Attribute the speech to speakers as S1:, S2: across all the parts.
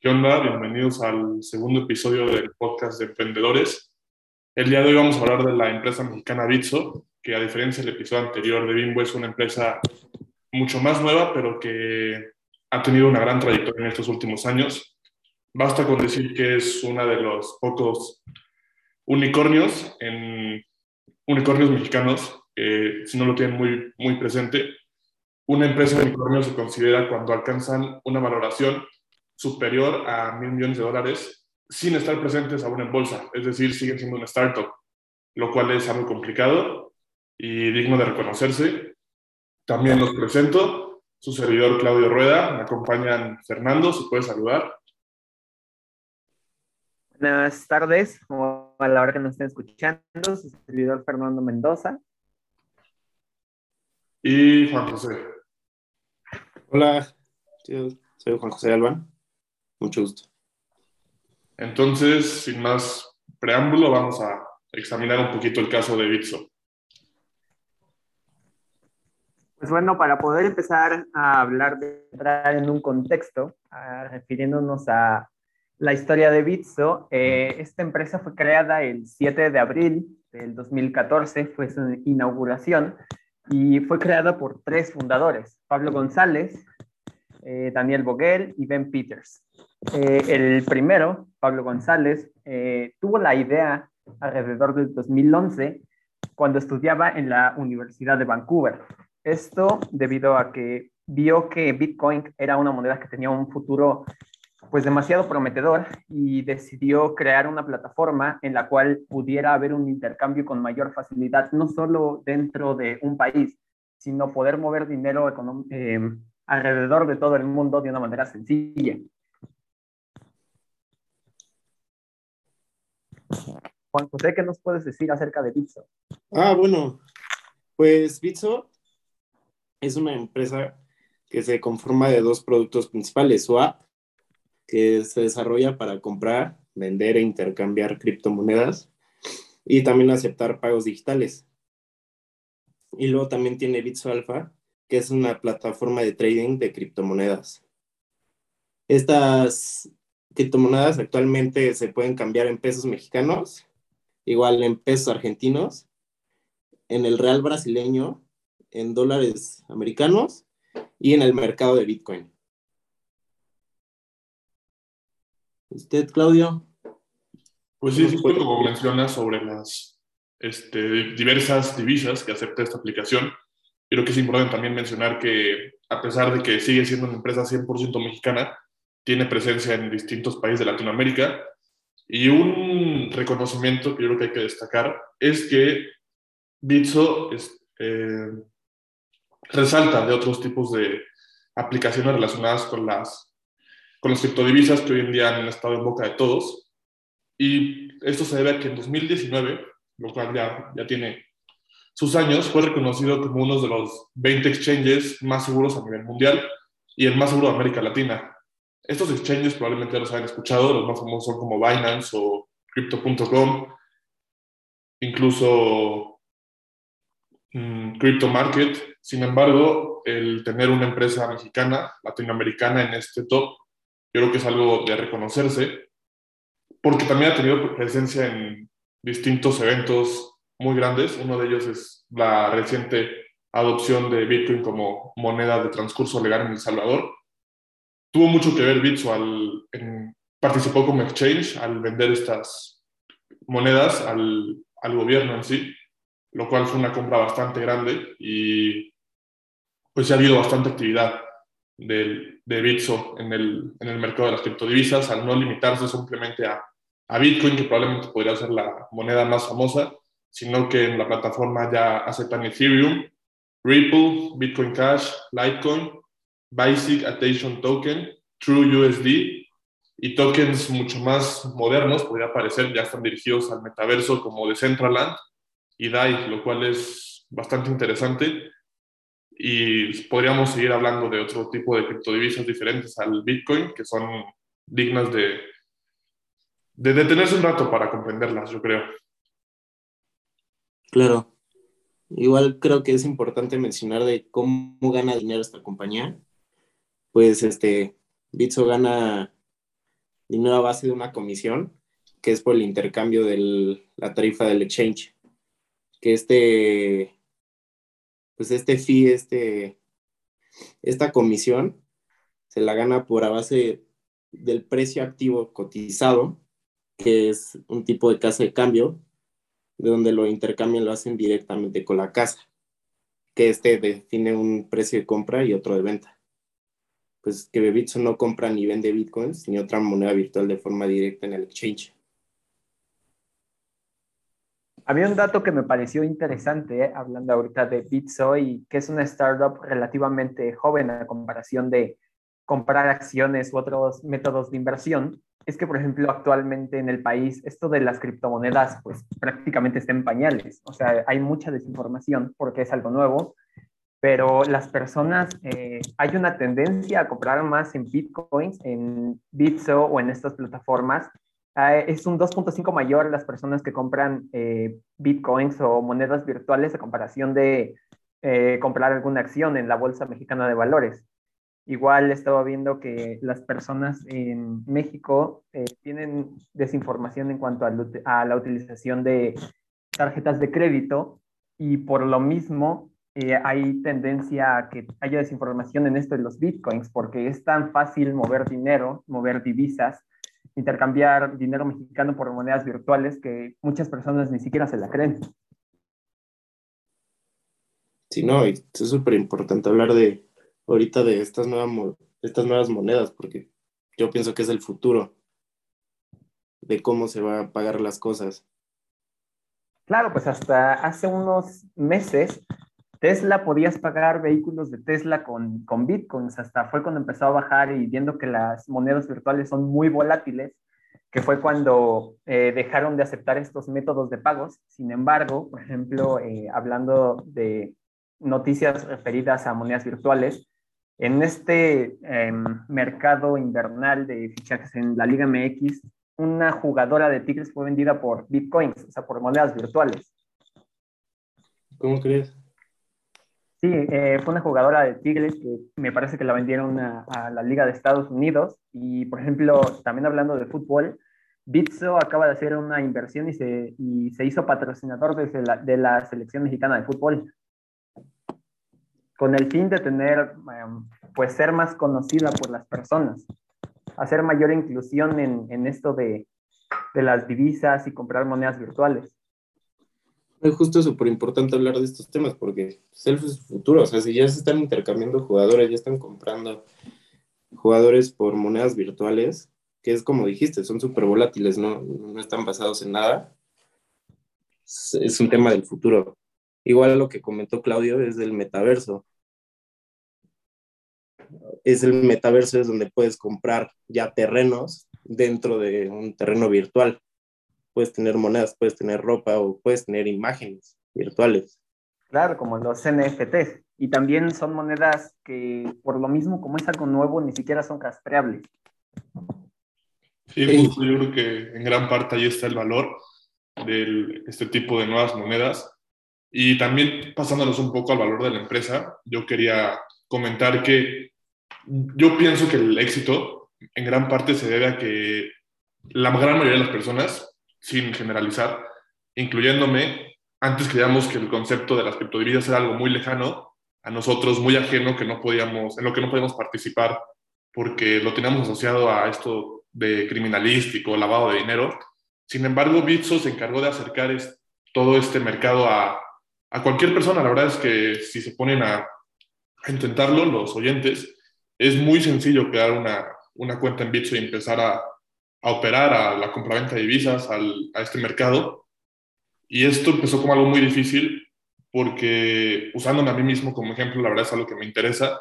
S1: ¿Qué onda? Bienvenidos al segundo episodio del podcast de emprendedores. El día de hoy vamos a hablar de la empresa mexicana Bitso, que a diferencia del episodio anterior de Bimbo es una empresa mucho más nueva, pero que ha tenido una gran trayectoria en estos últimos años. Basta con decir que es una de los pocos unicornios en unicornios mexicanos, si no lo tienen muy, muy presente, una empresa de unicornio se considera cuando alcanzan una valoración superior a mil millones de dólares sin estar presentes aún en bolsa, es decir, siguen siendo una startup, lo cual es algo complicado y digno de reconocerse. También los presento, su servidor Claudio Rueda, me acompañan Fernando, si puede saludar.
S2: Buenas tardes, o a la hora que nos estén escuchando, su servidor Fernando Mendoza.
S1: Y Juan José.
S3: Hola, soy Juan José Alban. Mucho gusto.
S1: Entonces, sin más preámbulo, vamos a examinar un poquito el caso de Bitso.
S2: Pues bueno, para poder empezar a hablar de entrar en un contexto, refiriéndonos a la historia de Bitso, eh, esta empresa fue creada el 7 de abril del 2014, fue su inauguración, y fue creada por tres fundadores, Pablo González, eh, Daniel Boguel y Ben Peters. Eh, el primero, Pablo González, eh, tuvo la idea alrededor del 2011 cuando estudiaba en la Universidad de Vancouver. Esto debido a que vio que Bitcoin era una moneda que tenía un futuro pues demasiado prometedor y decidió crear una plataforma en la cual pudiera haber un intercambio con mayor facilidad, no solo dentro de un país, sino poder mover dinero eh, alrededor de todo el mundo de una manera sencilla. Juan José, ¿qué nos puedes decir acerca de Bitso?
S3: Ah, bueno, pues Bitso es una empresa que se conforma de dos productos principales, su app, que se desarrolla para comprar, vender e intercambiar criptomonedas y también aceptar pagos digitales. Y luego también tiene Bitso Alpha, que es una plataforma de trading de criptomonedas. Estas criptomonedas actualmente se pueden cambiar en pesos mexicanos, igual en pesos argentinos, en el real brasileño, en dólares americanos y en el mercado de Bitcoin. ¿Usted, Claudio?
S1: Pues sí, como mencionas sobre las este, diversas divisas que acepta esta aplicación, creo que es importante también mencionar que a pesar de que sigue siendo una empresa 100% mexicana, tiene presencia en distintos países de Latinoamérica. Y un reconocimiento que yo creo que hay que destacar es que Bitso eh, resalta de otros tipos de aplicaciones relacionadas con las, con las criptodivisas que hoy en día han estado en boca de todos. Y esto se debe a que en 2019, lo cual ya, ya tiene sus años, fue reconocido como uno de los 20 exchanges más seguros a nivel mundial y el más seguro de América Latina. Estos exchanges probablemente ya los hayan escuchado, los más famosos son como Binance o Crypto.com, incluso mm, Crypto Market. Sin embargo, el tener una empresa mexicana, latinoamericana en este top, yo creo que es algo de reconocerse, porque también ha tenido presencia en distintos eventos muy grandes. Uno de ellos es la reciente adopción de Bitcoin como moneda de transcurso legal en El Salvador tuvo mucho que ver Bitso al, participó como exchange al vender estas monedas al, al, gobierno en sí, lo cual fue una compra bastante grande y pues ha habido bastante actividad de, de Bitso en el, en el mercado de las criptodivisas al no limitarse simplemente a, a Bitcoin, que probablemente podría ser la moneda más famosa, sino que en la plataforma ya aceptan Ethereum, Ripple, Bitcoin Cash, Litecoin Basic Attention Token, True USD y tokens mucho más modernos, podría parecer, ya están dirigidos al metaverso como Decentraland y DAI, lo cual es bastante interesante. Y podríamos seguir hablando de otro tipo de criptodivisas diferentes al Bitcoin, que son dignas de, de detenerse un rato para comprenderlas, yo creo.
S3: Claro. Igual creo que es importante mencionar de cómo gana dinero esta compañía pues este, Bitso gana dinero a base de una comisión, que es por el intercambio de la tarifa del exchange. Que este, pues este fee, este, esta comisión, se la gana por a base del precio activo cotizado, que es un tipo de casa de cambio, de donde lo intercambian, lo hacen directamente con la casa, que este define un precio de compra y otro de venta. Pues que Bebitso no compra ni vende bitcoins ni otra moneda virtual de forma directa en el exchange.
S2: Había un dato que me pareció interesante, eh, hablando ahorita de Bitso, y que es una startup relativamente joven a comparación de comprar acciones u otros métodos de inversión, es que, por ejemplo, actualmente en el país esto de las criptomonedas pues prácticamente está en pañales. O sea, hay mucha desinformación porque es algo nuevo, pero las personas, eh, hay una tendencia a comprar más en bitcoins, en Bitso o en estas plataformas. Ah, es un 2.5 mayor las personas que compran eh, bitcoins o monedas virtuales a comparación de eh, comprar alguna acción en la Bolsa Mexicana de Valores. Igual estaba viendo que las personas en México eh, tienen desinformación en cuanto a, la utilización de tarjetas de crédito y por lo mismo eh, hay tendencia a que haya desinformación en esto de los bitcoins porque es tan fácil mover dinero, mover divisas, intercambiar dinero mexicano por monedas virtuales que muchas personas ni siquiera se la creen.
S3: Sí, no, es súper importante hablar de ahorita de estas nuevas, estas nuevas monedas, porque yo pienso que es el futuro de cómo se van a pagar las cosas.
S2: Claro, pues hasta hace unos meses Tesla podías pagar vehículos de Tesla con, con bitcoins, hasta fue cuando empezó a bajar y viendo que las monedas virtuales son muy volátiles, que fue cuando eh, dejaron de aceptar estos métodos de pagos. Sin embargo, por ejemplo, eh, hablando de noticias referidas a monedas virtuales, en este em, mercado invernal de fichajes en la Liga MX, una jugadora de Tigres fue vendida por bitcoins, o sea, por monedas virtuales.
S3: ¿Cómo crees?
S2: Sí, eh, fue una jugadora de Tigres que me parece que la vendieron a, la Liga de Estados Unidos. Y, por ejemplo, también hablando de fútbol, Bitso acaba de hacer una inversión y se, y se hizo patrocinador de la, de la selección mexicana de fútbol con el fin de tener, em, pues ser más conocida por las personas, hacer mayor inclusión en, esto de, las divisas y comprar monedas virtuales.
S3: Es justo súper importante hablar de estos temas porque self es futuro, o sea, si ya se están intercambiando jugadores, ya están comprando jugadores por monedas virtuales, que es como dijiste, son súper volátiles, no, no están basados en nada, es un tema del futuro. Igual lo que comentó Claudio es del metaverso. Es el metaverso es donde puedes comprar ya terrenos dentro de un terreno virtual. Puedes tener monedas, puedes tener ropa o puedes tener imágenes virtuales.
S2: Claro, como los NFTs. Y también son monedas que, por lo mismo, como es algo nuevo, ni siquiera son rastreables.
S1: Sí, yo creo que en gran parte ahí está el valor de este tipo de nuevas monedas y también pasándonos un poco al valor de la empresa, yo quería comentar que yo pienso que el éxito en gran parte se debe a que la gran mayoría de las personas, sin generalizar, incluyéndome, antes creíamos que el concepto de las criptodivisas era algo muy lejano a nosotros, muy ajeno, que no podíamos, en lo que no podíamos participar porque lo teníamos asociado a esto de criminalístico, lavado de dinero. Sin embargo, Bitso se encargó de acercar todo este mercado a, a cualquier persona. La verdad es que si se ponen a, intentarlo, los oyentes, es muy sencillo crear una, una cuenta en Bitso y empezar a, a operar a la compraventa de divisas, al, a este mercado. Y esto empezó como algo muy difícil porque usándome a mí mismo como ejemplo, la verdad es algo que me interesa.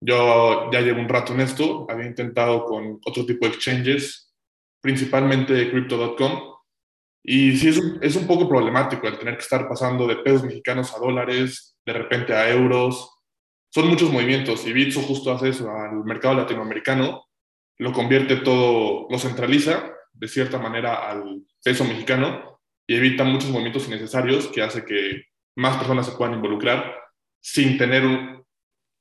S1: Yo ya llevo un rato en esto, había intentado con otro tipo de exchanges, principalmente crypto.com, y sí, es un, es un poco problemático el tener que estar pasando de pesos mexicanos a dólares, de repente a euros. Son muchos movimientos y Bitso justo hace eso al mercado latinoamericano, lo convierte todo, lo centraliza de cierta manera al peso mexicano y evita muchos movimientos innecesarios que hace que más personas se puedan involucrar sin tener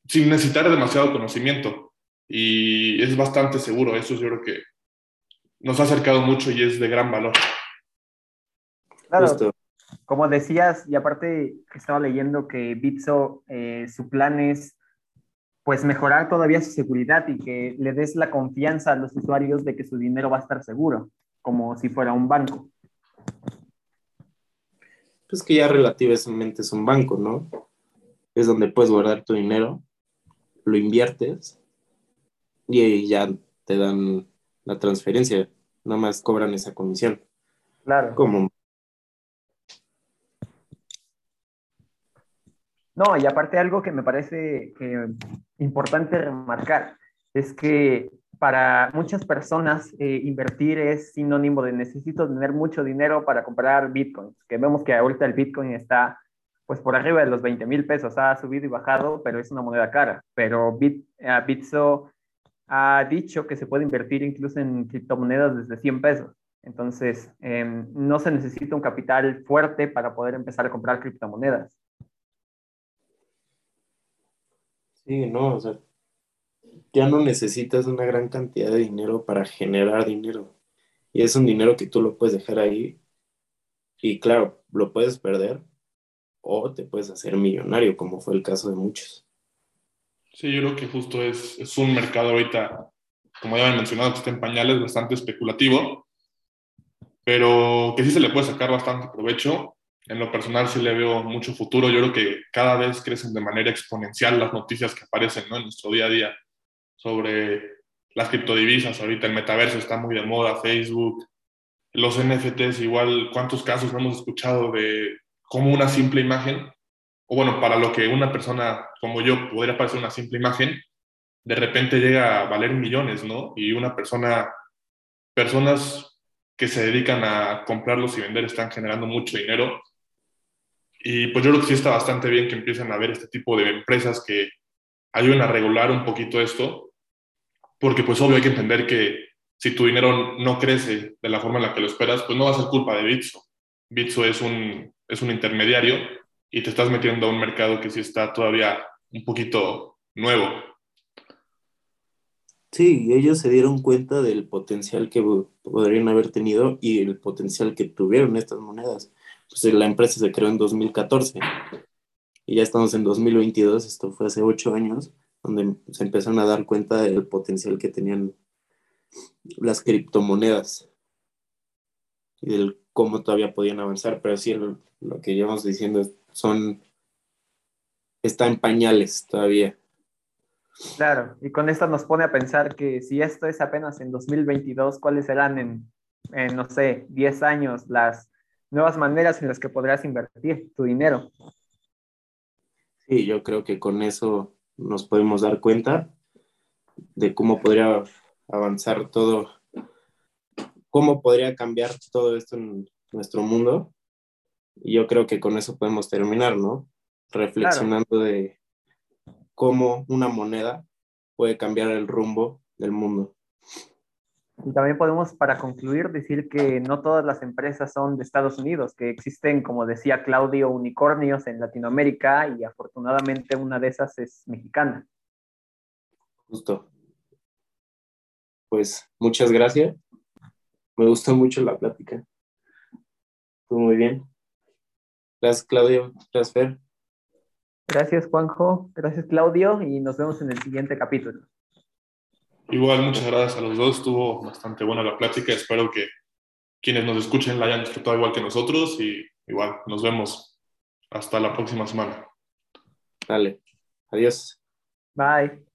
S1: sin necesitar demasiado conocimiento y es bastante seguro eso yo creo que nos ha acercado mucho y es de gran valor.
S2: Claro, como decías, y aparte estaba leyendo que Bitso, eh, su plan es pues mejorar todavía su seguridad y que le des la confianza a los usuarios de que su dinero va a estar seguro, como si fuera un banco.
S3: Pues que ya relativamente es un banco, ¿no? Es donde puedes guardar tu dinero, lo inviertes y ya te dan la transferencia, nada más cobran esa comisión.
S2: Claro.
S3: Como
S2: No, y aparte algo que me parece eh, importante remarcar es que para muchas personas eh, invertir es sinónimo de necesito tener mucho dinero para comprar bitcoins, que vemos que ahorita el bitcoin está pues por arriba de los 20 mil pesos, ha subido y bajado, pero es una moneda cara. Pero uh, Bitso ha dicho que se puede invertir incluso en criptomonedas desde 100 pesos. Entonces, eh, no se necesita un capital fuerte para poder empezar a comprar criptomonedas.
S3: Sí, no, o sea, ya no necesitas una gran cantidad de dinero para generar dinero. Y es un dinero que tú lo puedes dejar ahí y claro, lo puedes perder o te puedes hacer millonario, como fue el caso de muchos.
S1: Sí, yo creo que justo es, es un mercado ahorita, como ya he mencionado, que está en pañales, bastante especulativo, pero que sí se le puede sacar bastante provecho en lo personal sí le veo mucho futuro. Yo creo que cada vez crecen de manera exponencial las noticias que aparecen en nuestro día a día sobre las criptodivisas. Ahorita el metaverso está muy de moda, Facebook, los NFTs igual. ¿Cuántos casos hemos escuchado de cómo una simple imagen, o bueno, para lo que una persona como yo podría parecer una simple imagen, de repente llega a valer millones, ¿no? Y una persona, personas que se dedican a comprarlos y vender están generando mucho dinero y pues yo creo que sí está bastante bien que empiecen a haber este tipo de empresas que ayuden a regular un poquito esto, porque pues obvio hay que entender que si tu dinero no crece de la forma en la que lo esperas, pues no va a ser culpa de Bitso. Bitso es un, es un intermediario y te estás metiendo a un mercado que sí está todavía un poquito nuevo.
S3: Sí, ellos se dieron cuenta del potencial que podrían haber tenido y el potencial que tuvieron estas monedas pues la empresa se creó en 2014 y ya estamos en 2022, esto fue hace ocho años, donde se empezaron a dar cuenta del potencial que tenían las criptomonedas y del cómo todavía podían avanzar, pero sí lo, que llevamos diciendo son, está en pañales todavía.
S2: Claro, y con esto nos pone a pensar que si esto es apenas en 2022, ¿cuáles serán en, en no sé, 10 años las nuevas maneras en las que podrás invertir tu dinero.
S3: Sí, yo creo que con eso nos podemos dar cuenta de cómo podría avanzar todo, cómo podría cambiar todo esto en nuestro mundo. Y yo creo que con eso podemos terminar, ¿no? Reflexionando de cómo una moneda puede cambiar el rumbo del mundo.
S2: Y también podemos, para concluir, decir que no todas las empresas son de Estados Unidos, que existen, como decía Claudio, unicornios en Latinoamérica y afortunadamente una de esas es mexicana.
S3: Justo. Pues muchas gracias. Me gustó mucho la plática. Estuvo muy bien. Gracias, Claudio. Gracias, Fer.
S2: Gracias, Juanjo. Gracias, Claudio. Y nos vemos en el siguiente capítulo.
S1: Igual, muchas gracias a los dos. Estuvo bastante buena la plática. Espero que quienes nos escuchen la hayan disfrutado igual que nosotros y igual nos vemos hasta la próxima semana.
S3: Dale. Adiós.
S2: Bye.